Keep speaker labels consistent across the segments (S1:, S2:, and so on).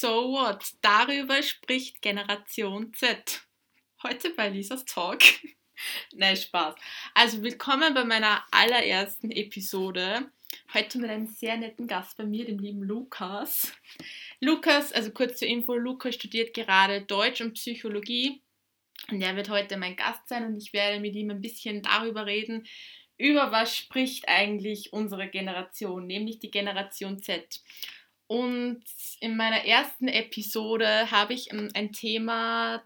S1: So what? Darüber spricht Generation Z. Heute bei Lisas Talk. Nein, Spaß. Also willkommen bei meiner allerersten Episode. Heute mit einem sehr netten Gast bei mir, dem lieben Lukas. Lukas, also kurz zur Info, Lukas studiert gerade Deutsch und Psychologie. Und er wird heute mein Gast sein und ich werde mit ihm ein bisschen darüber reden, über was spricht eigentlich unsere Generation, nämlich die Generation Z. Und in meiner ersten Episode habe ich ähm, ein Thema,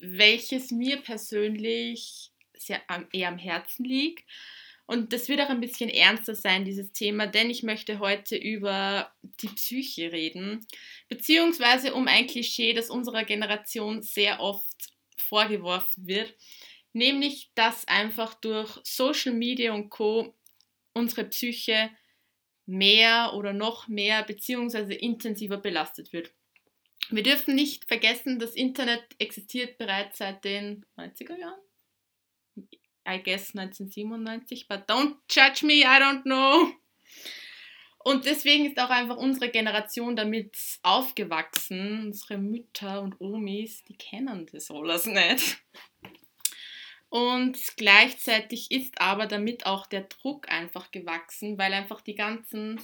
S1: welches mir persönlich sehr, eher am Herzen liegt. Und das wird auch ein bisschen ernster sein, dieses Thema, denn ich möchte heute über die Psyche reden, beziehungsweise um ein Klischee, das unserer Generation sehr oft vorgeworfen wird, nämlich dass einfach durch Social Media und Co. unsere Psyche mehr oder noch mehr beziehungsweise intensiver belastet wird. Wir dürfen nicht vergessen, das Internet existiert bereits seit den 90er Jahren. I guess 1997, but don't judge me, I don't know. Und deswegen ist auch einfach unsere Generation damit aufgewachsen. Unsere Mütter und Omis, die kennen das alles nicht. Und gleichzeitig ist aber damit auch der Druck einfach gewachsen, weil einfach die ganzen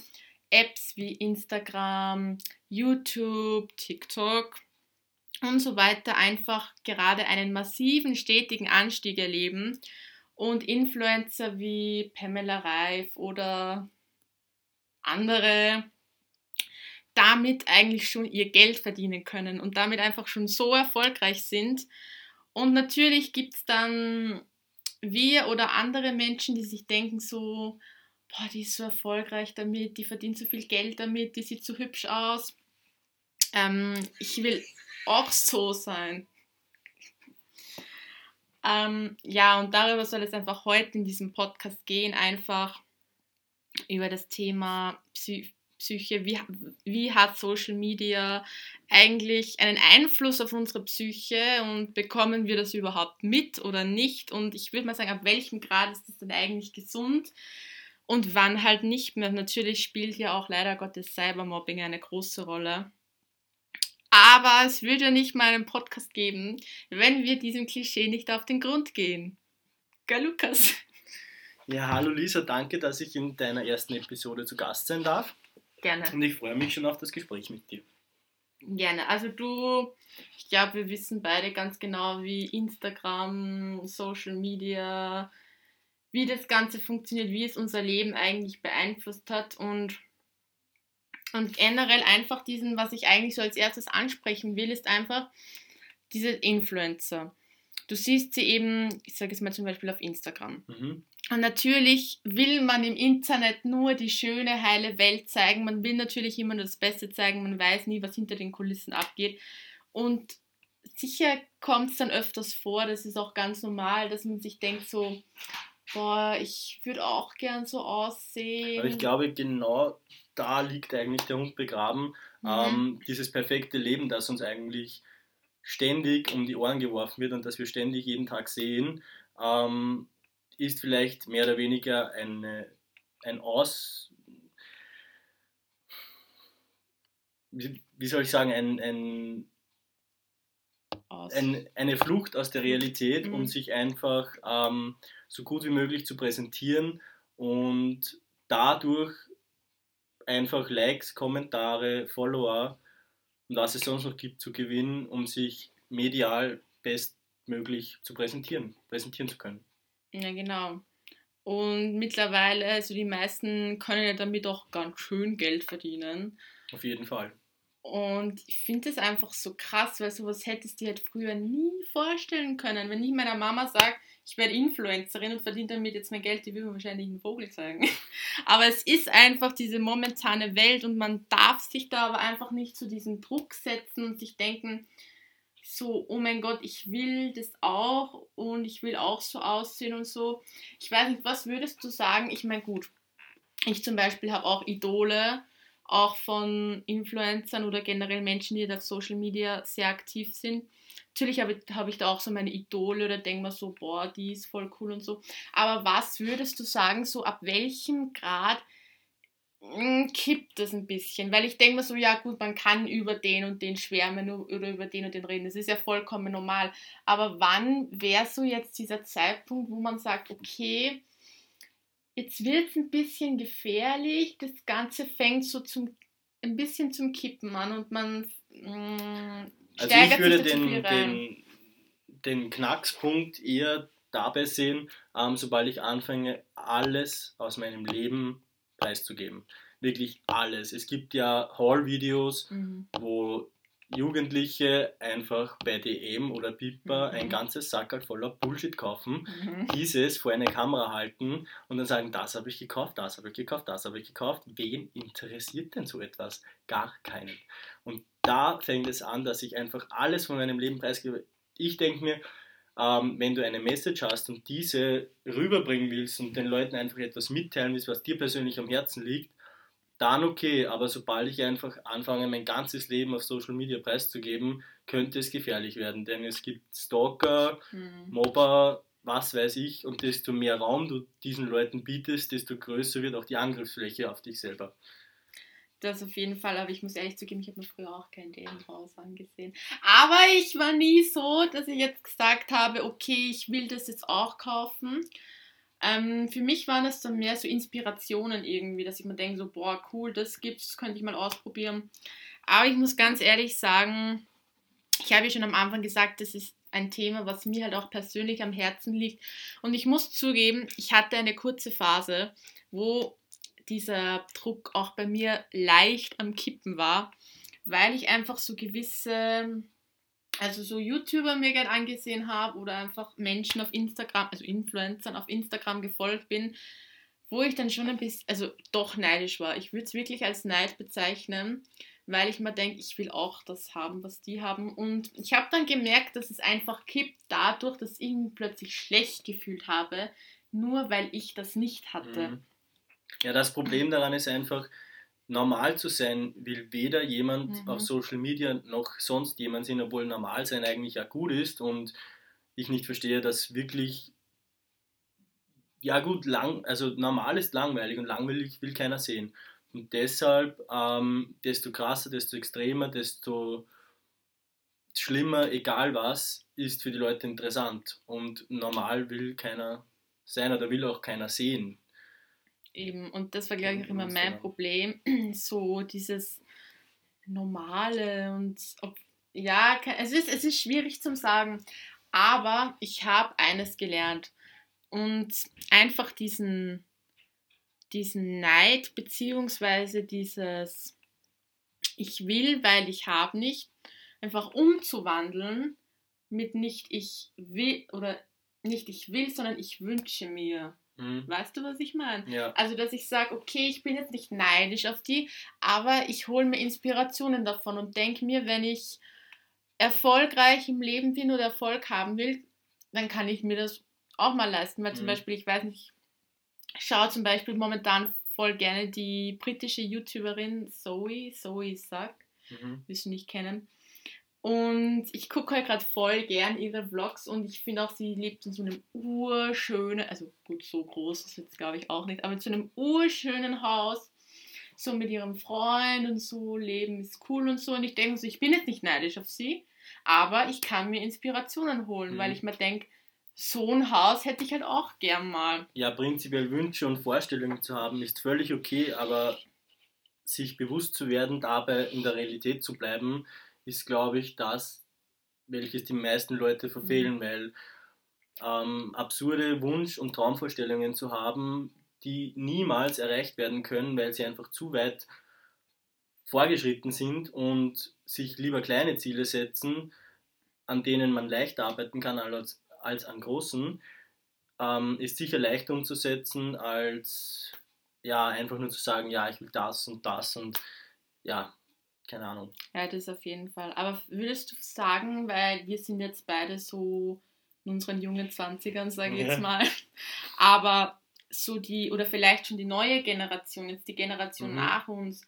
S1: Apps wie Instagram, YouTube, TikTok und so weiter einfach gerade einen massiven, stetigen Anstieg erleben. Und Influencer wie Pamela Reif oder andere damit eigentlich schon ihr Geld verdienen können und damit einfach schon so erfolgreich sind, und natürlich gibt es dann wir oder andere Menschen, die sich denken so, boah, die ist so erfolgreich damit, die verdient so viel Geld damit, die sieht so hübsch aus. Ähm, ich will auch so sein. Ähm, ja, und darüber soll es einfach heute in diesem Podcast gehen, einfach über das Thema Psy Psyche, wie, wie hat Social Media eigentlich einen Einfluss auf unsere Psyche und bekommen wir das überhaupt mit oder nicht? Und ich würde mal sagen, ab welchem Grad ist das denn eigentlich gesund und wann halt nicht mehr? Natürlich spielt ja auch leider Gottes Cybermobbing eine große Rolle. Aber es würde ja nicht mal einen Podcast geben, wenn wir diesem Klischee nicht auf den Grund gehen. Gell, Lukas?
S2: Ja, hallo Lisa, danke, dass ich in deiner ersten Episode zu Gast sein darf.
S1: Gerne.
S2: Und ich freue mich schon auf das Gespräch mit dir.
S1: Gerne. Also du, ich glaube, wir wissen beide ganz genau, wie Instagram, Social Media, wie das Ganze funktioniert, wie es unser Leben eigentlich beeinflusst hat und, und generell einfach diesen, was ich eigentlich so als erstes ansprechen will, ist einfach diese Influencer. Du siehst sie eben, ich sage es mal zum Beispiel auf Instagram. Mhm. Und natürlich will man im Internet nur die schöne, heile Welt zeigen. Man will natürlich immer nur das Beste zeigen. Man weiß nie, was hinter den Kulissen abgeht. Und sicher kommt es dann öfters vor, das ist auch ganz normal, dass man sich denkt so, boah, ich würde auch gern so aussehen.
S2: Aber ich glaube, genau da liegt eigentlich der Hund begraben. Mhm. Ähm, dieses perfekte Leben, das uns eigentlich ständig um die Ohren geworfen wird und das wir ständig jeden Tag sehen. Ähm, ist vielleicht mehr oder weniger eine, ein Aus, wie, wie soll ich sagen, ein, ein, ein, eine Flucht aus der Realität, mhm. um sich einfach ähm, so gut wie möglich zu präsentieren und dadurch einfach Likes, Kommentare, Follower und was es sonst noch gibt zu gewinnen, um sich medial bestmöglich zu präsentieren, präsentieren zu können.
S1: Ja, genau. Und mittlerweile, also die meisten können ja damit auch ganz schön Geld verdienen.
S2: Auf jeden Fall.
S1: Und ich finde das einfach so krass, weil sowas hättest du dir halt früher nie vorstellen können. Wenn ich meiner Mama sage, ich werde Influencerin und verdiene damit jetzt mein Geld, die würde mir wahrscheinlich einen Vogel sagen. Aber es ist einfach diese momentane Welt und man darf sich da aber einfach nicht zu diesem Druck setzen und sich denken, so, oh mein Gott, ich will das auch und ich will auch so aussehen und so. Ich weiß nicht, was würdest du sagen? Ich meine, gut, ich zum Beispiel habe auch Idole, auch von Influencern oder generell Menschen, die auf Social Media sehr aktiv sind. Natürlich habe ich, hab ich da auch so meine Idole oder denke mir so, boah, die ist voll cool und so. Aber was würdest du sagen, so ab welchem Grad kippt das ein bisschen, weil ich denke mir so, ja gut, man kann über den und den schwärmen oder über den und den reden, das ist ja vollkommen normal. Aber wann wäre so jetzt dieser Zeitpunkt, wo man sagt, okay, jetzt wird es ein bisschen gefährlich, das Ganze fängt so zum, ein bisschen zum Kippen an und man mh, mm,
S2: also ich würde den, den, den Knackspunkt eher dabei sehen, ähm, sobald ich anfange, alles aus meinem Leben preiszugeben. Wirklich alles. Es gibt ja Haul-Videos, mhm. wo Jugendliche einfach bei DM oder Piper mhm. ein ganzes Sackerl voller Bullshit kaufen, mhm. dieses vor eine Kamera halten und dann sagen, das habe ich gekauft, das habe ich gekauft, das habe ich gekauft. Wen interessiert denn so etwas? Gar keinen. Und da fängt es an, dass ich einfach alles von meinem Leben preisgebe. Ich denke mir, ähm, wenn du eine Message hast und diese rüberbringen willst und den Leuten einfach etwas mitteilen willst, was dir persönlich am Herzen liegt, dann okay, aber sobald ich einfach anfange, mein ganzes Leben auf Social Media preiszugeben, könnte es gefährlich werden, denn es gibt Stalker, mhm. Mobber, was weiß ich, und desto mehr Raum du diesen Leuten bietest, desto größer wird auch die Angriffsfläche auf dich selber.
S1: Das auf jeden Fall, aber ich muss ehrlich zugeben, ich habe mir früher auch kein DM-Haus angesehen. Aber ich war nie so, dass ich jetzt gesagt habe, okay, ich will das jetzt auch kaufen. Ähm, für mich waren es dann mehr so Inspirationen irgendwie, dass ich mir denke, so, boah, cool, das gibt's, das könnte ich mal ausprobieren. Aber ich muss ganz ehrlich sagen, ich habe ja schon am Anfang gesagt, das ist ein Thema, was mir halt auch persönlich am Herzen liegt. Und ich muss zugeben, ich hatte eine kurze Phase, wo dieser Druck auch bei mir leicht am Kippen war, weil ich einfach so gewisse, also so YouTuber mir gerne angesehen habe oder einfach Menschen auf Instagram, also Influencern auf Instagram gefolgt bin, wo ich dann schon ein bisschen, also doch neidisch war. Ich würde es wirklich als Neid bezeichnen, weil ich mir denke, ich will auch das haben, was die haben. Und ich habe dann gemerkt, dass es einfach kippt dadurch, dass ich mich plötzlich schlecht gefühlt habe, nur weil ich das nicht hatte. Mhm.
S2: Ja, das Problem daran ist einfach, normal zu sein will weder jemand mhm. auf Social Media noch sonst jemand sein, obwohl normal sein eigentlich ja gut ist und ich nicht verstehe, dass wirklich ja gut, lang, also normal ist langweilig und langweilig will keiner sehen. Und deshalb, ähm, desto krasser, desto extremer, desto schlimmer, egal was, ist für die Leute interessant. Und normal will keiner sein oder will auch keiner sehen.
S1: Eben, und das war, glaube ich, auch immer mein Problem. So dieses Normale und ob, ja, es ist, es ist schwierig zu sagen, aber ich habe eines gelernt und einfach diesen, diesen Neid beziehungsweise dieses ich will, weil ich habe nicht, einfach umzuwandeln mit nicht ich will oder nicht ich will, sondern ich wünsche mir. Mhm. Weißt du, was ich meine? Ja. Also, dass ich sage, okay, ich bin jetzt nicht neidisch auf die, aber ich hole mir Inspirationen davon und denke mir, wenn ich erfolgreich im Leben bin oder Erfolg haben will, dann kann ich mir das auch mal leisten. Weil mhm. zum Beispiel, ich weiß nicht, ich schaue zum Beispiel momentan voll gerne die britische YouTuberin Zoe, Zoe Sack, mhm. wirst du nicht kennen. Und ich gucke halt gerade voll gern ihre Vlogs und ich finde auch, sie lebt in so einem urschönen, also gut, so groß ist jetzt glaube ich auch nicht, aber in so einem urschönen Haus, so mit ihrem Freund und so, Leben ist cool und so. Und ich denke so, ich bin jetzt nicht neidisch auf sie, aber ich kann mir Inspirationen holen, mhm. weil ich mir denke, so ein Haus hätte ich halt auch gern mal.
S2: Ja, prinzipiell Wünsche und Vorstellungen zu haben ist völlig okay, aber sich bewusst zu werden, dabei in der Realität zu bleiben, ist, glaube ich, das, welches die meisten Leute verfehlen, mhm. weil ähm, absurde Wunsch- und Traumvorstellungen zu haben, die niemals erreicht werden können, weil sie einfach zu weit vorgeschritten sind und sich lieber kleine Ziele setzen, an denen man leicht arbeiten kann als, als an großen, ähm, ist sicher leichter umzusetzen, als ja, einfach nur zu sagen, ja, ich will das und das und ja, keine Ahnung.
S1: Ja, das auf jeden Fall. Aber würdest du sagen, weil wir sind jetzt beide so in unseren jungen 20ern, sage ich ja. jetzt mal, aber so die, oder vielleicht schon die neue Generation, jetzt die Generation mhm. nach uns,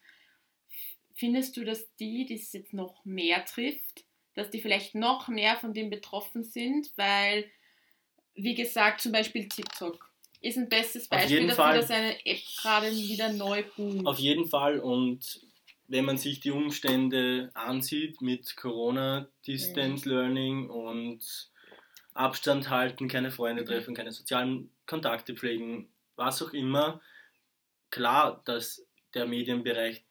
S1: findest du, dass die, die es jetzt noch mehr trifft, dass die vielleicht noch mehr von dem betroffen sind, weil, wie gesagt, zum Beispiel TikTok. ist ein bestes Beispiel dafür, dass eine App gerade wieder neu boomt.
S2: Auf jeden Fall und wenn man sich die Umstände ansieht mit Corona, Distance mhm. Learning und Abstand halten, keine Freunde mhm. treffen, keine sozialen Kontakte pflegen, was auch immer, klar, dass der Medienbereich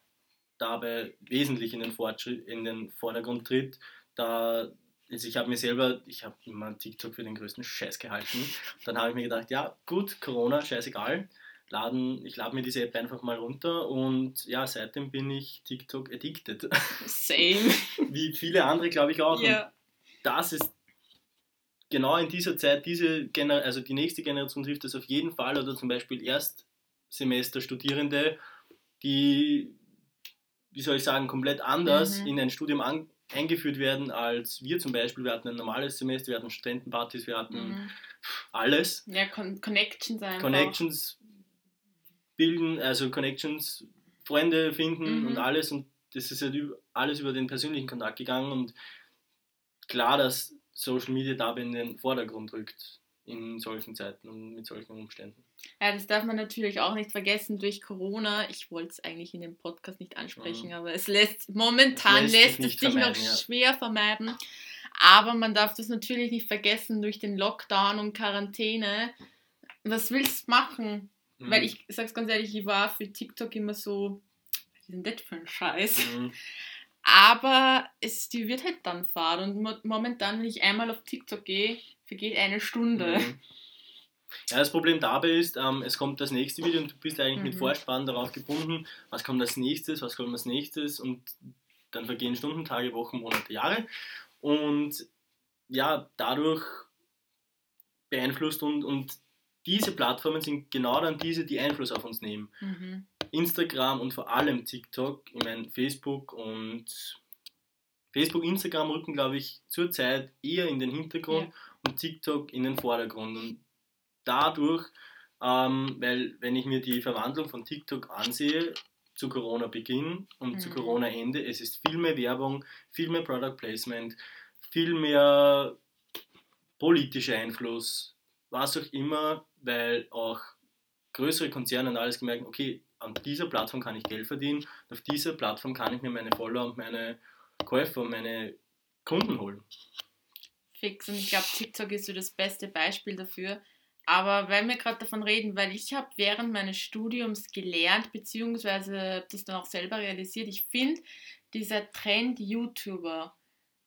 S2: dabei wesentlich in den, Fortschritt, in den Vordergrund tritt. Da, also ich habe mir selber, ich habe immer TikTok für den größten Scheiß gehalten. Dann habe ich mir gedacht, ja gut, Corona, scheißegal laden, ich lade mir diese App einfach mal runter und ja, seitdem bin ich TikTok addicted.
S1: Same.
S2: Wie viele andere, glaube ich auch. Ja. Und das ist genau in dieser Zeit, diese Gener also die nächste Generation trifft das auf jeden Fall oder zum Beispiel Erstsemester-Studierende, die, wie soll ich sagen, komplett anders mhm. in ein Studium an eingeführt werden als wir zum Beispiel. Wir hatten ein normales Semester, wir hatten Studentenpartys, wir hatten mhm. alles.
S1: Ja, Con Connections einfach.
S2: Connections bilden, also Connections, Freunde finden mhm. und alles. Und das ist halt alles über den persönlichen Kontakt gegangen. Und klar, dass Social Media dabei in den Vordergrund rückt in solchen Zeiten und mit solchen Umständen.
S1: Ja, das darf man natürlich auch nicht vergessen durch Corona. Ich wollte es eigentlich in dem Podcast nicht ansprechen, mhm. aber es lässt momentan lässt, lässt es sich noch ja. schwer vermeiden. Aber man darf das natürlich nicht vergessen durch den Lockdown und Quarantäne. Was willst du machen? Mhm. Weil ich sag's ganz ehrlich, ich war für TikTok immer so, was ist denn das für ein Scheiß? Mhm. Aber es, die wird halt dann fahren und momentan, wenn ich einmal auf TikTok gehe, vergeht eine Stunde. Mhm.
S2: Ja, das Problem dabei ist, ähm, es kommt das nächste Video und du bist eigentlich mhm. mit Vorspann darauf gebunden, was kommt als nächstes, was kommt als nächstes und dann vergehen Stunden, Tage, Wochen, Monate, Jahre und ja, dadurch beeinflusst und, und diese Plattformen sind genau dann diese, die Einfluss auf uns nehmen. Mhm. Instagram und vor allem TikTok, ich meine Facebook und Facebook, Instagram rücken, glaube ich, zurzeit eher in den Hintergrund ja. und TikTok in den Vordergrund. Und dadurch, ähm, weil wenn ich mir die Verwandlung von TikTok ansehe, zu Corona-Beginn und mhm. zu Corona-Ende, es ist viel mehr Werbung, viel mehr Product Placement, viel mehr politischer Einfluss, was auch immer, weil auch größere Konzerne und alles gemerkt, okay, an dieser Plattform kann ich Geld verdienen, auf dieser Plattform kann ich mir meine Follower und meine Käufer und meine Kunden holen.
S1: Fix, und ich glaube, TikTok ist so das beste Beispiel dafür. Aber weil wir gerade davon reden, weil ich habe während meines Studiums gelernt, beziehungsweise das dann auch selber realisiert, ich finde, dieser Trend YouTuber,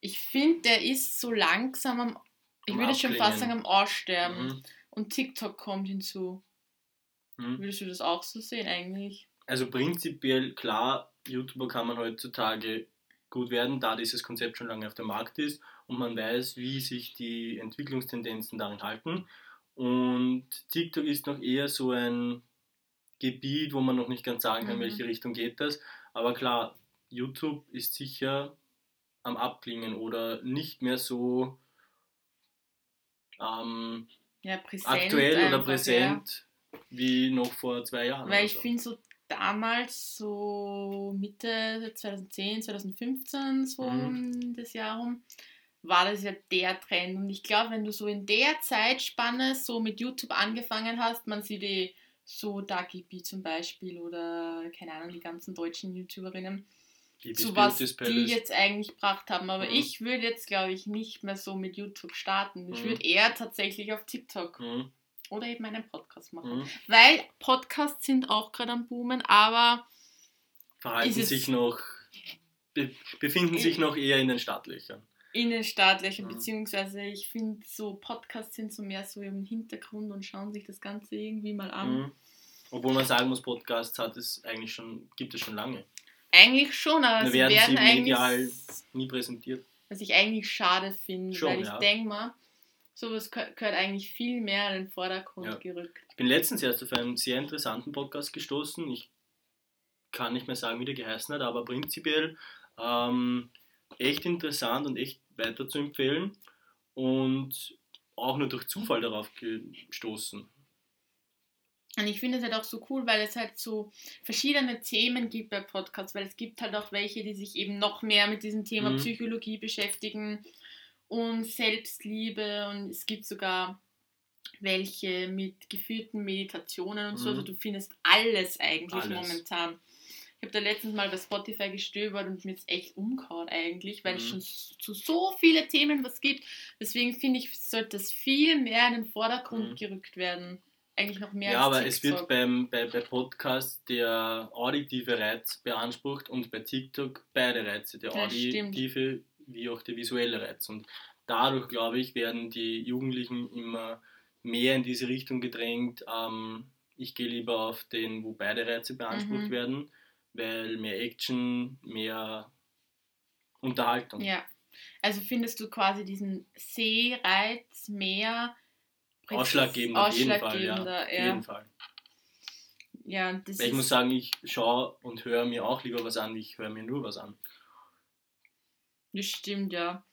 S1: ich finde, der ist so langsam am, ich würde schon fast sagen, am Aussterben. Mhm. Und TikTok kommt hinzu. Hm. Würdest du das auch so sehen eigentlich?
S2: Also prinzipiell klar, YouTuber kann man heutzutage gut werden, da dieses Konzept schon lange auf dem Markt ist und man weiß, wie sich die Entwicklungstendenzen darin halten. Und TikTok ist noch eher so ein Gebiet, wo man noch nicht ganz sagen kann, mhm. welche Richtung geht das. Aber klar, YouTube ist sicher am Abklingen oder nicht mehr so ähm, ja, aktuell einfach, oder präsent ja. wie noch vor zwei Jahren.
S1: Weil ich so. finde so damals, so Mitte 2010, 2015, so mhm. das Jahr rum, war das ja der Trend. Und ich glaube, wenn du so in der Zeitspanne so mit YouTube angefangen hast, man sieht die so Dagi B zum Beispiel oder keine Ahnung, die ganzen deutschen YouTuberinnen, zu was die jetzt eigentlich gebracht haben. Aber mhm. ich würde jetzt, glaube ich, nicht mehr so mit YouTube starten. Ich mhm. würde eher tatsächlich auf TikTok mhm. oder eben einen Podcast machen. Mhm. Weil Podcasts sind auch gerade am Boomen, aber
S2: verhalten sich noch, be befinden sich noch eher in den Startlöchern.
S1: In den Startlöchern, mhm. beziehungsweise ich finde so Podcasts sind so mehr so im Hintergrund und schauen sich das Ganze irgendwie mal an.
S2: Mhm. Obwohl man sagen muss, Podcasts hat es eigentlich schon, gibt es schon lange.
S1: Eigentlich schon, aber sie werden, werden
S2: eigentlich medial nie präsentiert.
S1: Was ich eigentlich schade finde, weil ich ja. denke mal, sowas gehört eigentlich viel mehr in den Vordergrund ja. gerückt.
S2: Ich bin letztens erst auf einen sehr interessanten Podcast gestoßen. Ich kann nicht mehr sagen, wie der geheißen hat, aber prinzipiell ähm, echt interessant und echt weiter zu empfehlen und auch nur durch Zufall darauf gestoßen.
S1: Und ich finde es halt auch so cool, weil es halt so verschiedene Themen gibt bei Podcasts, weil es gibt halt auch welche, die sich eben noch mehr mit diesem Thema mhm. Psychologie beschäftigen und Selbstliebe und es gibt sogar welche mit geführten Meditationen und so.
S2: Mhm.
S1: Also du findest alles eigentlich
S2: Alles.
S1: momentan. Ich habe da letztens mal bei Spotify gestöbert und mir jetzt echt umgehauen eigentlich, weil es
S2: Mhm.
S1: schon s- zu so viele Themen was gibt. Deswegen finde ich, sollte das viel mehr in den Vordergrund
S2: Mhm.
S1: gerückt werden. Eigentlich noch mehr
S2: Ja, aber es wird
S1: TikTok.
S2: beim, bei, bei Podcast der auditive Reiz beansprucht und bei TikTok beide Reize, der
S1: Ja, stimmt.
S2: auditive wie auch der visuelle Reiz. Und dadurch, glaube ich, werden die Jugendlichen immer mehr in diese Richtung gedrängt. Ähm, ich gehe lieber auf den, wo beide Reize beansprucht
S1: Mhm.
S2: werden, weil mehr Action, mehr Unterhaltung.
S1: Ja. Also findest du quasi diesen Sehreiz mehr
S2: Ausschlaggebend auf jeden Fall, ja.
S1: ausschlaggebender, ja.
S2: jeden Fall.
S1: Ja, das
S2: ich muss sagen, ich schaue und höre mir auch lieber was an, ich höre mir nur was an.
S1: Das stimmt, ja.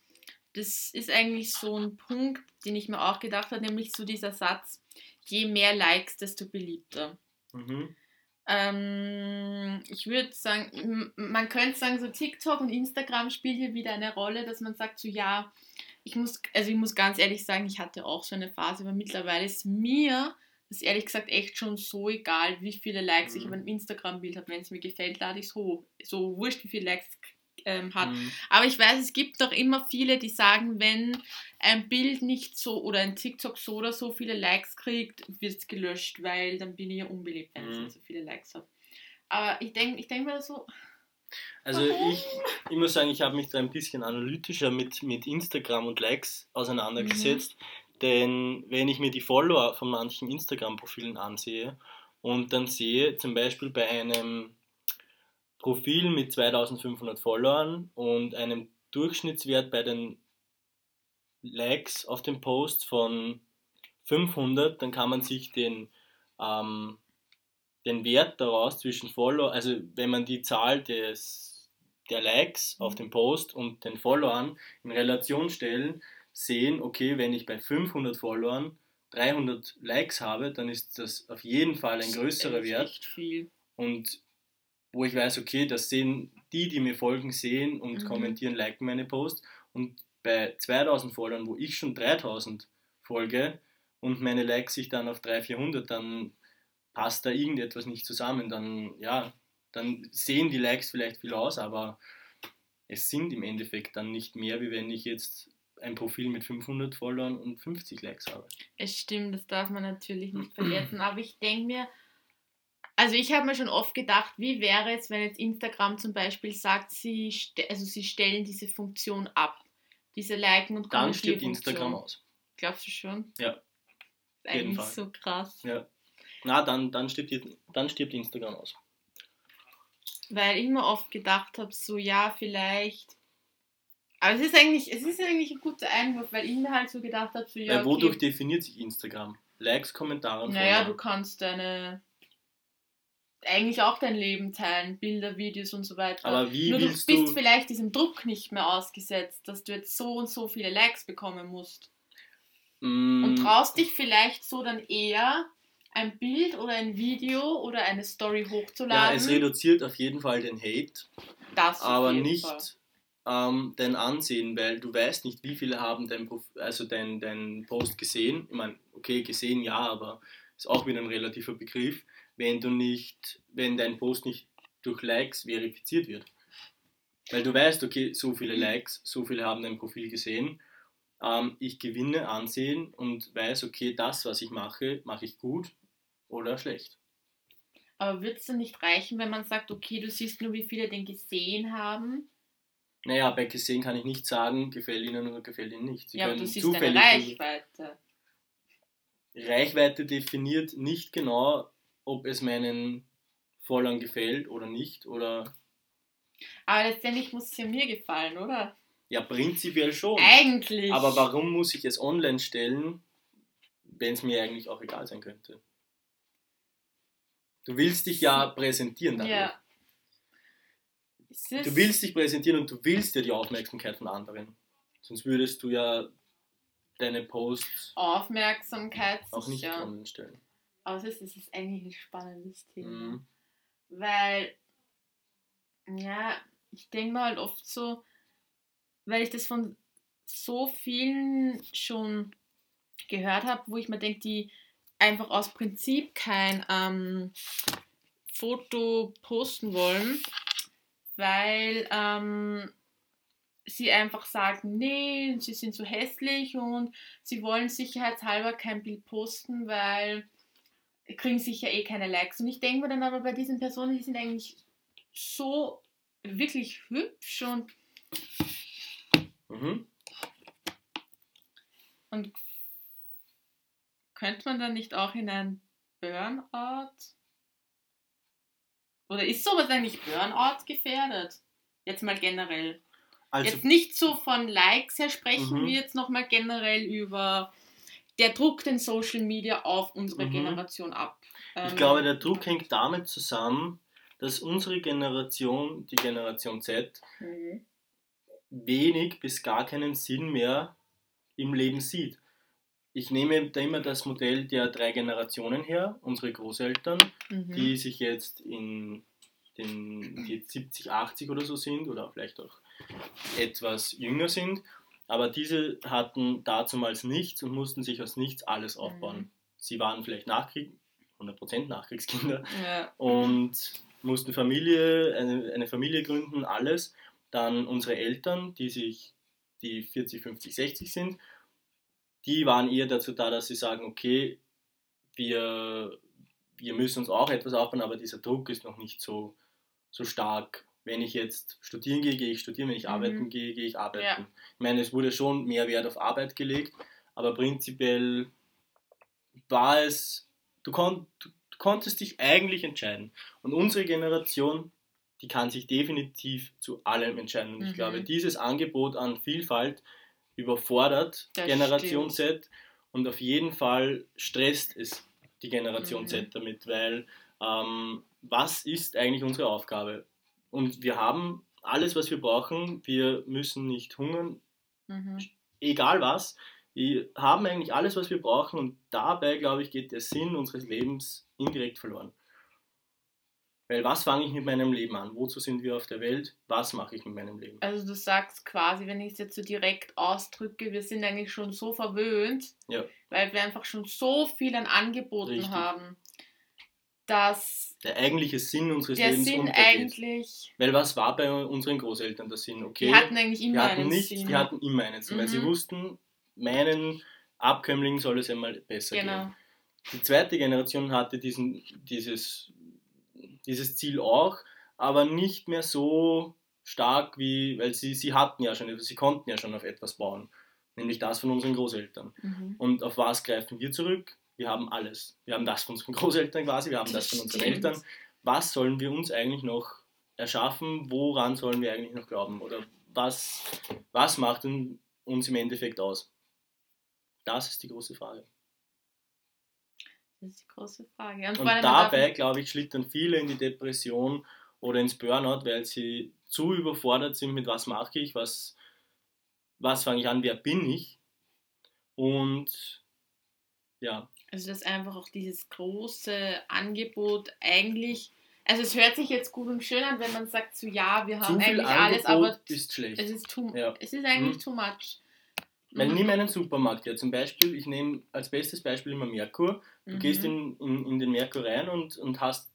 S1: Das ist eigentlich so ein Punkt, den ich mir auch gedacht habe, nämlich so dieser Satz, je mehr Likes, desto beliebter.
S2: Mhm.
S1: Ähm, ich würde sagen, man könnte sagen, so TikTok und Instagram spielen hier wieder eine Rolle, dass man sagt, so ja, ich muss, also ich muss ganz ehrlich sagen, ich hatte auch so eine Phase, aber mittlerweile ist mir das ehrlich gesagt echt schon so egal, wie viele Likes ich
S2: Mhm.
S1: auf einem Instagram-Bild habe. Wenn es mir gefällt, lade ich es hoch. So wurscht, wie viele Likes es ähm, hat.
S2: Mhm.
S1: Aber ich weiß, es gibt doch immer viele, die sagen, wenn ein Bild nicht so oder ein TikTok so oder so viele Likes kriegt, wird es gelöscht, weil dann bin ich ja unbeliebt, wenn es
S2: Mhm.
S1: nicht so viele Likes hat. Aber ich denke ich denk mir so,
S2: Also ich, ich muss sagen, ich habe mich da ein bisschen analytischer mit, mit Instagram und Likes auseinandergesetzt. Denn wenn ich mir die Follower von manchen Instagram-Profilen ansehe und dann sehe, zum Beispiel bei einem Profil mit 2500 Followern und einem Durchschnittswert bei den Likes auf dem Post von 500, dann kann man sich den, ähm, den Wert daraus zwischen Follower, also wenn man die Zahl des, der Likes auf dem Post und den Followern in Relation stellen, sehen, okay, wenn ich bei 500 Followern 300 Likes habe, dann ist das auf jeden Fall ein größerer Wert. und wo ich weiß, okay, das sehen die, die mir folgen, sehen und
S1: Mhm.
S2: kommentieren, liken meine Post und bei 2000 Followern, wo ich schon 3000 folge und meine Likes sich dann auf 300, 400, dann passt da irgendetwas nicht zusammen, dann ja, dann sehen die Likes vielleicht viel aus, aber es sind im Endeffekt dann nicht mehr, wie wenn ich jetzt ein Profil mit 500 Followern und 50 Likes habe.
S1: Es stimmt, das darf man natürlich nicht vergessen. Aber ich denke mir, also ich habe mir schon oft gedacht, wie wäre es, wenn jetzt Instagram zum Beispiel sagt, sie, also sie stellen diese Funktion ab. Diese Liken und
S2: Dann stirbt. Instagram aus.
S1: Glaubst du schon?
S2: Ja.
S1: Ist eigentlich
S2: Fall.
S1: so krass.
S2: Ja. Na, dann, dann, stirbt, dann stirbt Instagram aus.
S1: Weil ich mir oft gedacht habe, so ja, vielleicht. Aber es ist eigentlich, es ist eigentlich ein guter Einwurf, weil ich mir halt so gedacht habe, so ja,
S2: Weil wodurch
S1: okay,
S2: definiert sich Instagram? Likes, Kommentare und
S1: naja, du kannst deine eigentlich auch dein Leben teilen, Bilder, Videos und so weiter.
S2: Aber wie
S1: Nur du
S2: willst
S1: bist
S2: du...
S1: vielleicht diesem Druck nicht mehr ausgesetzt, dass du jetzt so und so viele Likes bekommen musst.
S2: Mm,
S1: Und traust dich vielleicht so dann eher ein Bild oder ein Video oder eine Story
S2: ja,
S1: hochzuladen.
S2: es reduziert auf jeden Fall den Hate,
S1: das
S2: aber nicht ähm, dein Ansehen, weil du weißt nicht, wie viele haben dein, Prof also dein, dein Post gesehen. Ich meine, okay, gesehen ja, aber ist auch wieder ein relativer Begriff, wenn du nicht, wenn dein Post nicht durch Likes verifiziert wird. Weil du weißt, okay, so viele Likes, so viele haben dein Profil gesehen. Ähm, ich gewinne Ansehen und weiß, okay, das, was ich mache, mache ich gut oder schlecht.
S1: Aber wird es dann nicht reichen, wenn man sagt, okay, du siehst nur, wie viele den gesehen haben?
S2: Naja, bei gesehen kann ich nicht sagen, gefällt ihnen oder gefällt ihnen nicht. Sie
S1: ja, aber du siehst deine Reichweite.
S2: Reichweite definiert nicht genau, ob es meinen Followern gefällt oder nicht. Oder
S1: Aber letztendlich muss es ja mir gefallen, oder?
S2: ja, prinzipiell schon.
S1: Eigentlich.
S2: Aber warum muss ich es online stellen, wenn es mir eigentlich auch egal sein könnte? Du willst dich ja präsentieren dadurch.
S1: Ja.
S2: Du willst dich präsentieren und du willst ja die Aufmerksamkeit von anderen. Sonst würdest du ja deine Posts
S1: Aufmerksamkeit
S2: auch nicht
S1: sicher.
S2: online stellen.
S1: Aber es ist, es ist eigentlich ein spannendes Thema.
S2: Mhm.
S1: Weil, ja, ich denke mal halt oft so, weil ich das von so vielen schon gehört habe, wo ich mir denke, die einfach aus Prinzip kein ähm, Foto posten wollen, weil ähm, sie einfach sagen, nee, sie sind so hässlich und sie wollen sicherheitshalber kein Bild posten, weil kriegen sicher eh keine Likes. Und ich denke mir dann aber bei diesen Personen, die sind eigentlich so wirklich hübsch und mhm. und könnte man dann nicht auch in ein Burnout oder ist sowas eigentlich Burnout gefährdet? Jetzt mal generell. Also, jetzt nicht so von Likes her sprechen mhm. wir jetzt nochmal generell über der Druck den Social Media auf unsere mhm. Generation ab.
S2: Ähm, ich glaube, der Druck hängt damit zusammen, dass unsere Generation, die Generation Z, mhm. wenig bis gar keinen Sinn mehr im Leben sieht. Ich nehme da immer das Modell der drei Generationen her, unsere Großeltern, mhm. die sich jetzt in den die 70, 80 oder so sind oder vielleicht auch etwas jünger sind. Aber diese hatten dazumals nichts und mussten sich aus nichts alles aufbauen. Mhm. Sie waren vielleicht Nachkrieg, 100% Nachkriegskinder ja. und mussten Familie, eine, eine Familie gründen, alles. Dann unsere Eltern, die sich, die 40, 50, 60 sind, die waren eher dazu da, dass sie sagen, okay, wir, wir müssen uns auch etwas aufbauen, aber dieser Druck ist noch nicht so, so stark. Wenn ich jetzt studieren gehe, gehe ich studieren, wenn ich mhm. arbeiten gehe, gehe ich arbeiten. Ja. Ich meine, es wurde schon mehr Wert auf Arbeit gelegt, aber prinzipiell war es, du, kon, du, konntest dich eigentlich entscheiden. Und unsere Generation, die kann sich definitiv zu allem entscheiden. Und mhm. ich glaube, dieses Angebot an Vielfalt überfordert das Generation stimmt. Z und auf jeden Fall stresst es die Generation mhm. Z damit, weil ähm, was ist eigentlich unsere Aufgabe? Und wir haben alles, was wir brauchen. Wir müssen nicht hungern, mhm. egal was. Wir haben eigentlich alles, was wir brauchen und dabei, glaube ich, geht der Sinn unseres Lebens indirekt verloren. Weil was fange ich mit meinem Leben an? Wozu sind wir auf der Welt? Was mache ich mit meinem Leben?
S1: Also du sagst quasi, wenn ich es jetzt so direkt ausdrücke, wir sind eigentlich schon so verwöhnt, ja. weil wir einfach schon so viel an Angeboten Richtig. haben dass
S2: der eigentliche Sinn unseres der Lebens Sinn untergeht. eigentlich. Weil was war bei unseren Großeltern der Sinn? Okay, die hatten eigentlich immer hatten einen nicht, Sinn. Die hatten immer einen Sinn, mhm. weil sie mhm. wussten, meinen Abkömmlingen soll es einmal besser genau. gehen. Die zweite Generation hatte diesen, dieses, dieses Ziel auch, aber nicht mehr so stark wie, weil sie, sie hatten ja schon, sie konnten ja schon auf etwas bauen, nämlich das von unseren Großeltern. Mhm. Und auf was greifen wir zurück? wir haben alles. Wir haben das von unseren Großeltern quasi, wir haben das von unseren Eltern. Was sollen wir uns eigentlich noch erschaffen? Woran sollen wir eigentlich noch glauben? Oder was, was macht uns im Endeffekt aus? Das ist die große Frage.
S1: Das ist die große Frage.
S2: Und, Und dabei, glaube ich, schlittern viele in die Depression oder ins Burnout, weil sie zu überfordert sind mit was mache ich, was, was fange ich an, wer bin ich. Und ja,
S1: also dass einfach auch dieses große Angebot eigentlich, also es hört sich jetzt gut und schön an, wenn man sagt so ja, wir haben eigentlich Angebot alles, aber ist schlecht. Es ist, too, ja. es ist eigentlich hm. too much.
S2: Weil mhm. nimm einen Supermarkt ja zum Beispiel, ich nehme als bestes Beispiel immer Merkur. Du mhm. gehst in, in, in den Merkur rein und, und hast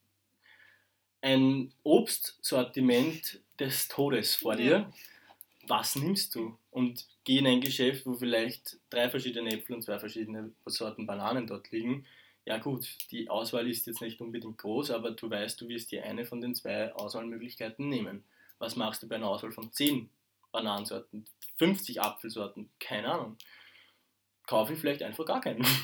S2: ein Obstsortiment des Todes vor dir. Ja. Was nimmst du? Und geh in ein Geschäft, wo vielleicht drei verschiedene Äpfel und zwei verschiedene Sorten Bananen dort liegen. Ja gut, die Auswahl ist jetzt nicht unbedingt groß, aber du weißt, du wirst dir eine von den zwei Auswahlmöglichkeiten nehmen. Was machst du bei einer Auswahl von zehn Bananensorten, 50 Apfelsorten? Keine Ahnung. Kaufe ich vielleicht einfach gar keinen.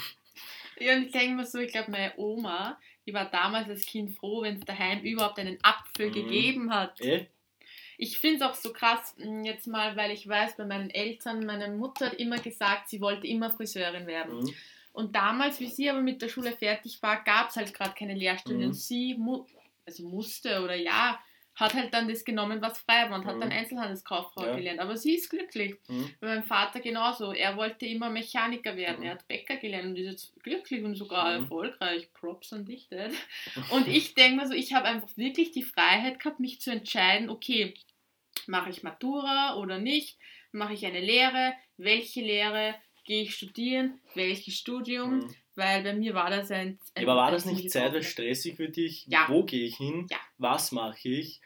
S1: Ja, und ich denke mir so, ich glaube, meine Oma, die war damals als Kind froh, wenn es daheim überhaupt einen Apfel mhm. gegeben hat. Eh? ich finde es auch so krass, hm, jetzt mal, weil ich weiß, bei meinen Eltern, meine Mutter hat immer gesagt, sie wollte immer Friseurin werden. Mhm. Und damals, wie sie aber mit der Schule fertig war, gab es halt gerade keine Lehrstelle. Mhm. Und sie mu also musste oder ja, hat halt dann das genommen, was frei war und mhm. hat dann Einzelhandelskauffrau ja. gelernt. Aber sie ist glücklich. Mhm. Bei meinem Vater genauso. Er wollte immer Mechaniker werden. Mhm. Er hat Bäcker gelernt und ist jetzt glücklich und sogar mhm. erfolgreich. Props an dich, Dad. Und ich denke mir so, ich habe einfach wirklich die Freiheit gehabt, mich zu entscheiden, okay, mache ich Matura oder nicht? Mache ich eine Lehre? Welche Lehre? gehe ich studieren, welches Studium, mhm. weil bei mir war das ein.
S2: ein aber war das nicht zeitweise stressig für dich? Ja. Wo gehe ich hin?
S1: Ja.
S2: Was mache ich?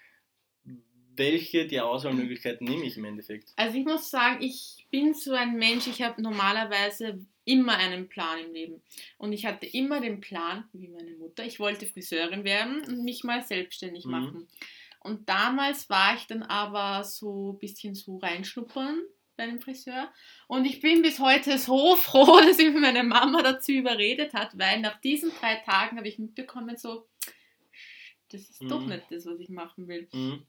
S2: Welche der Auswahlmöglichkeiten nehme ich im Endeffekt?
S1: Also ich muss sagen, ich bin so ein Mensch, ich habe normalerweise immer einen Plan im Leben. Und ich hatte immer den Plan, wie meine Mutter, ich wollte Friseurin werden und mich mal selbstständig mhm. machen. Und damals war ich dann aber so ein bisschen so reinschnuppern bei dem Friseur. Und ich bin bis heute so froh, dass mich meine Mama dazu überredet hat, weil nach diesen drei Tagen habe ich mitbekommen, so, das ist mhm. doch nicht das, was ich machen will. Mhm.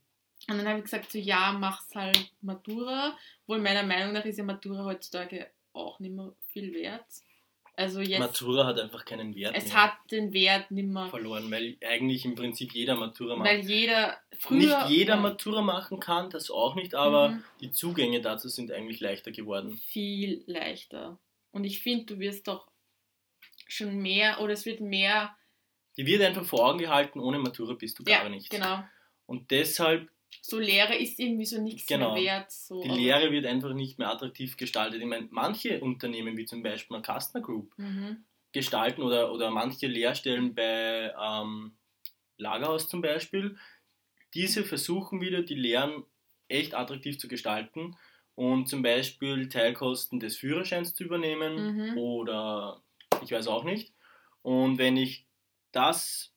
S1: Und dann habe ich gesagt, so ja, mach's halt Matura. Wohl meiner Meinung nach ist ja Matura heutzutage auch nicht mehr viel wert. Also jetzt,
S2: Matura hat einfach keinen Wert
S1: es mehr. hat den Wert nicht mehr
S2: verloren, weil eigentlich im Prinzip jeder Matura
S1: macht. Weil jeder früher
S2: nicht jeder Matura machen kann, das auch nicht, aber mhm. die Zugänge dazu sind eigentlich leichter geworden.
S1: Viel leichter. Und ich finde, du wirst doch schon mehr oder es wird mehr.
S2: Die wird einfach vor Augen gehalten, ohne Matura bist du gar
S1: ja,
S2: nichts.
S1: Genau.
S2: Und deshalb
S1: so Lehre ist irgendwie so nichts genau. mehr wert. So.
S2: Die Lehre wird einfach nicht mehr attraktiv gestaltet. Ich meine, manche Unternehmen, wie zum Beispiel eine Customer Group, mhm. gestalten oder, oder manche Lehrstellen bei ähm, Lagerhaus zum Beispiel, diese versuchen wieder, die Lehren echt attraktiv zu gestalten und zum Beispiel Teilkosten des Führerscheins zu übernehmen mhm. oder ich weiß auch nicht. Und wenn ich das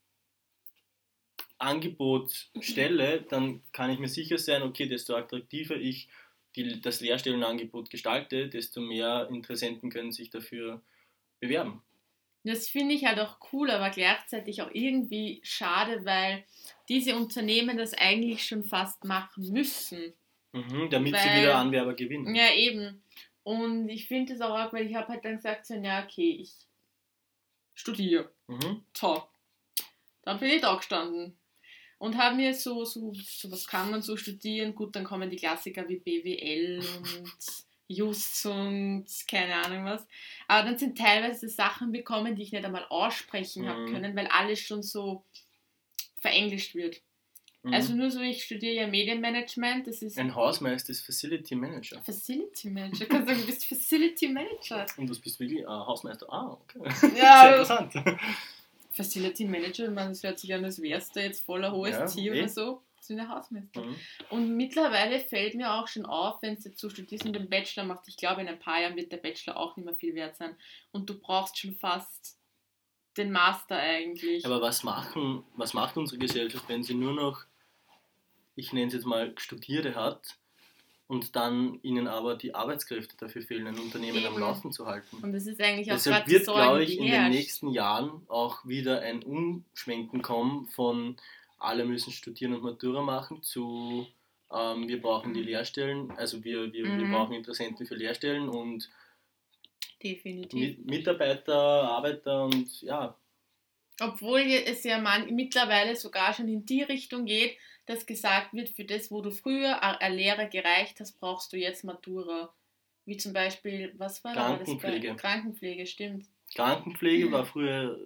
S2: Angebot stelle, dann kann ich mir sicher sein, okay, desto attraktiver ich die, das Lehrstellenangebot gestalte, desto mehr Interessenten können sich dafür bewerben.
S1: Das finde ich halt auch cool, aber gleichzeitig auch irgendwie schade, weil diese Unternehmen das eigentlich schon fast machen müssen.
S2: Mhm, damit weil, sie wieder Anwerber gewinnen.
S1: Ja, eben. Und ich finde es auch arg, weil ich habe halt dann gesagt, so, ja, okay, ich studiere. Mhm. Top. Dann bin ich da gestanden und habe mir so, so, so, was kann man so studieren? Gut, dann kommen die Klassiker wie BWL und Just und keine Ahnung was. Aber dann sind teilweise Sachen bekommen, die ich nicht einmal aussprechen mhm. habe können, weil alles schon so verenglischt wird. Mhm. Also nur so, ich studiere ja Medienmanagement. Das ist
S2: Ein Hausmeister ist Facility Manager.
S1: Facility Manager? Kannst du sagen, du bist Facility Manager.
S2: Und du bist wirklich äh, Hausmeister? Ah, okay.
S1: Ja, Sehr interessant. Facility Manager, meine, das hört sich an, als wärst du jetzt voller OST ja, oder eh. so. Das sind ja Hausmeister. Mhm. Und mittlerweile fällt mir auch schon auf, wenn es jetzt so studierst und den Bachelor macht, ich glaube, in ein paar Jahren wird der Bachelor auch nicht mehr viel wert sein. Und du brauchst schon fast den Master eigentlich.
S2: Aber was machen, was macht unsere Gesellschaft, wenn sie nur noch, ich nenne es jetzt mal, Studierte hat und dann ihnen aber die Arbeitskräfte dafür fehlen, ein Unternehmen Eben. am Laufen zu halten.
S1: Und das ist eigentlich auch
S2: Deshalb wird, glaube ich, in den nächsten Jahren auch wieder ein Umschwenken kommen von alle müssen studieren und Matura machen zu ähm, wir brauchen die Lehrstellen, also wir, wir, mhm. wir brauchen Interessenten für Lehrstellen und
S1: Definitiv.
S2: Mitarbeiter, Arbeiter und ja.
S1: Obwohl es ja man, mittlerweile sogar schon in die Richtung geht, dass gesagt wird, für das, wo du früher eine Lehre gereicht hast, brauchst du jetzt Matura. Wie zum Beispiel, was war
S2: Krankenpflege.
S1: das? Krankenpflege, stimmt.
S2: Krankenpflege war früher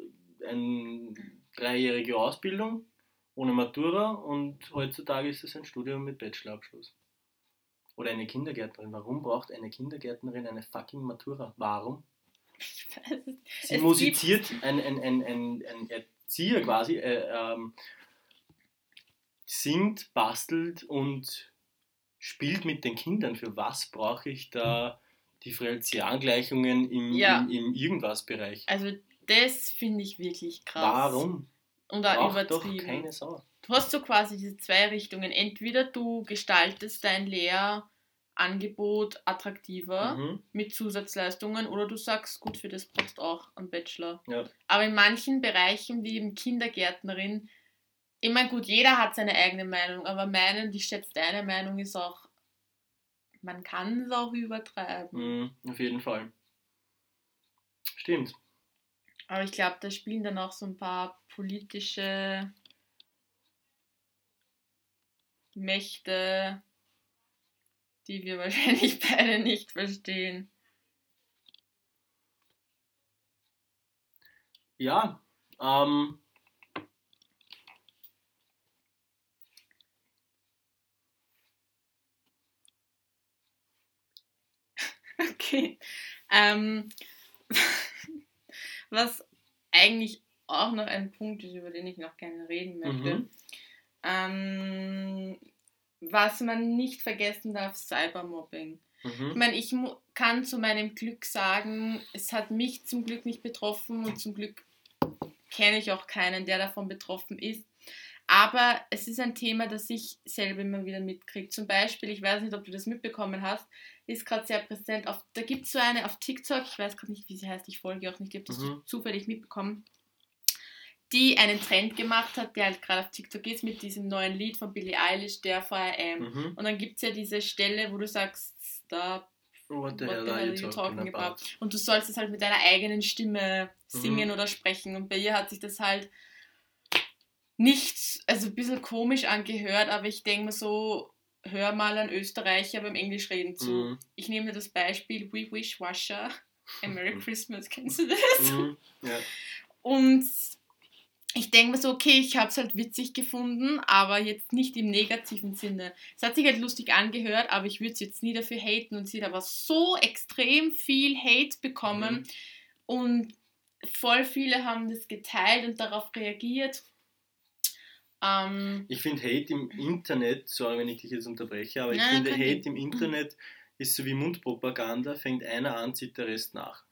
S2: eine dreijährige Ausbildung ohne Matura und heutzutage ist es ein Studium mit Bachelorabschluss. Oder eine Kindergärtnerin. Warum braucht eine Kindergärtnerin eine fucking Matura? Warum? Sie musiziert, ein, ein, ein, ein, ein Erzieher quasi, äh, ähm, singt, bastelt und spielt mit den Kindern. Für was brauche ich da Differentialgleichungen im, ja. im, im Irgendwas-Bereich?
S1: Also das finde ich wirklich krass.
S2: Warum?
S1: Und auch übertrieben. Doch keine Sau. Du hast so quasi diese zwei Richtungen. Entweder du gestaltest dein Lehrangebot attraktiver mhm. mit Zusatzleistungen oder du sagst, gut, für das brauchst du auch einen Bachelor.
S2: Ja.
S1: Aber in manchen Bereichen, wie eben Kindergärtnerin, ich meine, gut, jeder hat seine eigene Meinung, aber meine, und ich schätze, deine Meinung ist auch, man kann es auch übertreiben.
S2: Mm, auf jeden Fall. Stimmt.
S1: Aber ich glaube, da spielen dann auch so ein paar politische Mächte, die wir wahrscheinlich beide nicht verstehen.
S2: Ja, ähm,
S1: Okay. Ähm, was eigentlich auch noch ein Punkt ist, über den ich noch gerne reden möchte.
S2: Mhm.
S1: Ähm, was man nicht vergessen darf, Cybermobbing. Ich
S2: Mhm.
S1: meine, ich kann zu meinem Glück sagen, es hat mich zum Glück nicht betroffen und zum Glück kenne ich auch keinen, der davon betroffen ist. Aber es ist ein Thema, das ich selber immer wieder mitkriege. Zum Beispiel, ich weiß nicht, ob du das mitbekommen hast, ist gerade sehr präsent. Auf, da gibt es so eine auf TikTok, ich weiß gerade nicht, wie sie heißt, ich folge auch nicht, ich habe das
S2: Mhm.
S1: zufällig mitbekommen, die einen Trend gemacht hat, der halt gerade auf TikTok ist, mit diesem neuen Lied von Billie Eilish, der vor AM.
S2: Mhm.
S1: Und dann gibt es ja diese Stelle, wo du sagst, Stop,
S2: What the hell are you talking
S1: talking
S2: about?
S1: about? Und du sollst es halt mit deiner eigenen Stimme singen
S2: Mhm.
S1: oder sprechen. Und bei ihr hat sich das halt nicht, also ein bisschen komisch angehört, aber ich denke mir so, hör mal an Österreicher beim Englischreden zu.
S2: Mhm.
S1: Ich nehme dir das Beispiel We Wish Washer, A Merry Christmas, kennst du das?
S2: Mhm. Ja.
S1: Und ich denke mir so, okay, ich habe es halt witzig gefunden, aber jetzt nicht im negativen Sinne. Es hat sich halt lustig angehört, aber ich würde es jetzt nie dafür haten und sie hat aber so extrem viel Hate bekommen
S2: Mhm.
S1: und voll viele haben das geteilt und darauf reagiert. Ähm,
S2: Ich finde Hate im Internet, sorry, wenn ich dich jetzt unterbreche, aber ich
S1: Nein,
S2: finde Hate
S1: Ding.
S2: im Internet ist so wie Mundpropaganda, fängt einer an, zieht der Rest nach.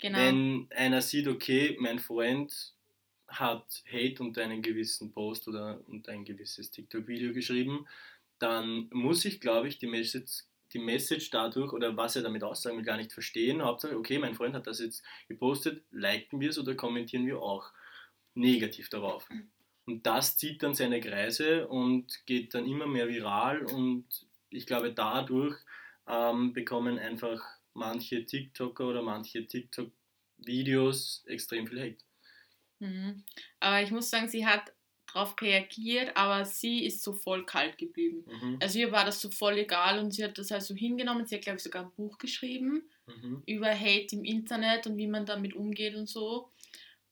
S1: genau.
S2: Wenn einer sieht, okay, mein Freund hat Hate unter einen gewissen Post oder unter ein gewisses TikTok-Video geschrieben, dann muss ich, glaube ich, die Message, die Message dadurch oder was er damit aussagen will, gar nicht verstehen. Hauptsache, okay, mein Freund hat das jetzt gepostet, liken wir es oder kommentieren wir auch negativ darauf. Und das zieht dann seine Kreise und geht dann immer mehr viral und ich glaube, dadurch ähm, bekommen einfach manche TikToker oder manche TikTok-Videos extrem viel Hate.
S1: Mhm. Aber ich muss sagen, sie hat darauf reagiert, aber sie ist so voll kalt geblieben.
S2: Mhm.
S1: Also ihr war das so voll egal und sie hat das halt so hingenommen. Sie hat, glaube ich, sogar ein Buch geschrieben
S2: Mhm.
S1: über Hate im Internet und wie man damit umgeht und so.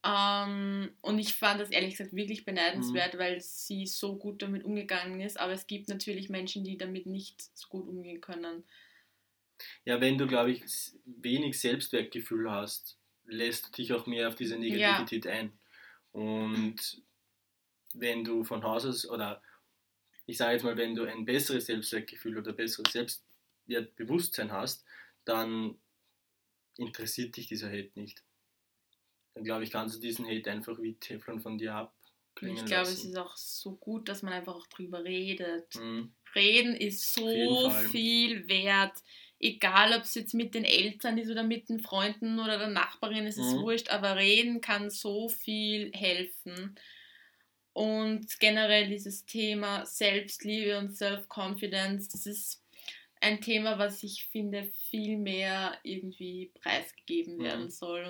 S1: Ähm, und ich fand das ehrlich gesagt wirklich beneidenswert, weil sie so gut damit umgegangen ist. Aber es gibt natürlich Menschen, die damit nicht so gut umgehen können.
S2: Ja, wenn du, glaube ich, wenig Selbstwertgefühl hast, lässt du dich auch mehr auf diese Negativität ein. Und wenn du von Haus aus, oder ich sage jetzt mal, wenn du ein besseres Selbstwertgefühl oder besseres Selbstwertbewusstsein hast, dann interessiert dich dieser Hate nicht. Dann glaube ich, kannst du diesen Hate einfach wie Teflon von dir abklingen
S1: ich glaube, es ist auch so gut, dass man einfach auch drüber redet.
S2: Mhm.
S1: Reden ist so viel wert. Egal, ob es jetzt mit den Eltern ist oder mit den Freunden oder der Nachbarin, es ist
S2: Mhm.
S1: wurscht, aber reden kann so viel helfen. Und generell dieses Thema Selbstliebe und Self-Confidence, das ist ein Thema, was ich finde, viel mehr irgendwie preisgegeben
S2: Mhm.
S1: werden soll.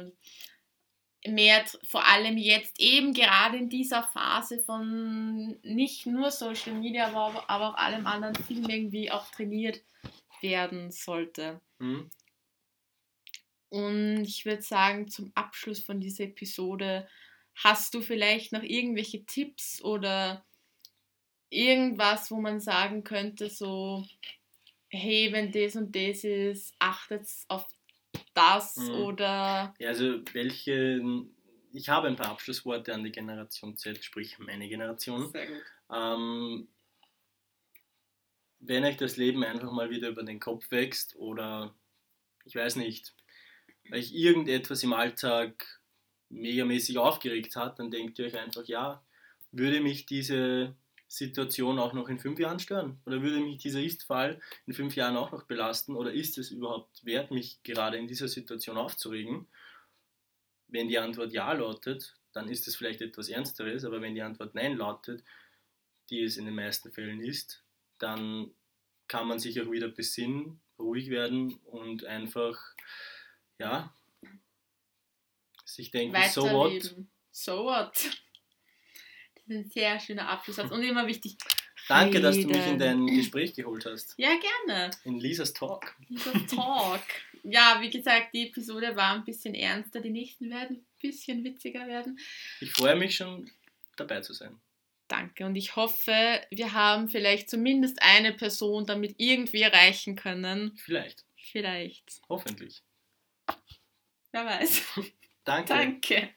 S1: Und mehr, vor allem jetzt eben gerade in dieser Phase von nicht nur Social Media, aber, aber auch allem anderen viel mehr irgendwie auch trainiert werden sollte.
S2: Mhm.
S1: Und ich würde sagen, zum Abschluss von dieser Episode, hast du vielleicht noch irgendwelche Tipps oder irgendwas, wo man sagen könnte, so, hey, wenn das und das ist, achtet auf das
S2: Mhm.
S1: oder
S2: Ja, also welche, ich habe ein paar Abschlussworte an die Generation Z, sprich meine Generation.
S1: Sehr gut.
S2: Ähm, wenn euch das Leben einfach mal wieder über den Kopf wächst oder ich weiß nicht, euch irgendetwas im Alltag megamäßig aufgeregt hat, dann denkt ihr euch einfach, ja, würde mich diese Situation auch noch in fünf Jahren stören? Oder würde mich dieser Ist-Fall in fünf Jahren auch noch belasten? Oder ist es überhaupt wert, mich gerade in dieser Situation aufzuregen? Wenn die Antwort Ja lautet, dann ist es vielleicht etwas Ernsteres, aber wenn die Antwort Nein lautet, die es in den meisten Fällen ist, dann kann man sich auch wieder besinnen, ruhig werden und einfach, ja, sich denken, so what?
S1: So what? Das ist ein sehr schöner Abschlusssatz und immer wichtig.
S2: Danke, dass du mich in dein Gespräch geholt hast.
S1: Ja, gerne.
S2: In Lisas Talk.
S1: Dieser Talk. ja, wie gesagt, die Episode war ein bisschen ernster. Die nächsten werden ein bisschen witziger werden.
S2: Ich freue mich schon, dabei zu sein.
S1: Danke. Und ich hoffe, wir haben vielleicht zumindest eine Person damit irgendwie erreichen können.
S2: Vielleicht.
S1: Vielleicht.
S2: Hoffentlich.
S1: Wer weiß.
S2: Danke.
S1: Danke.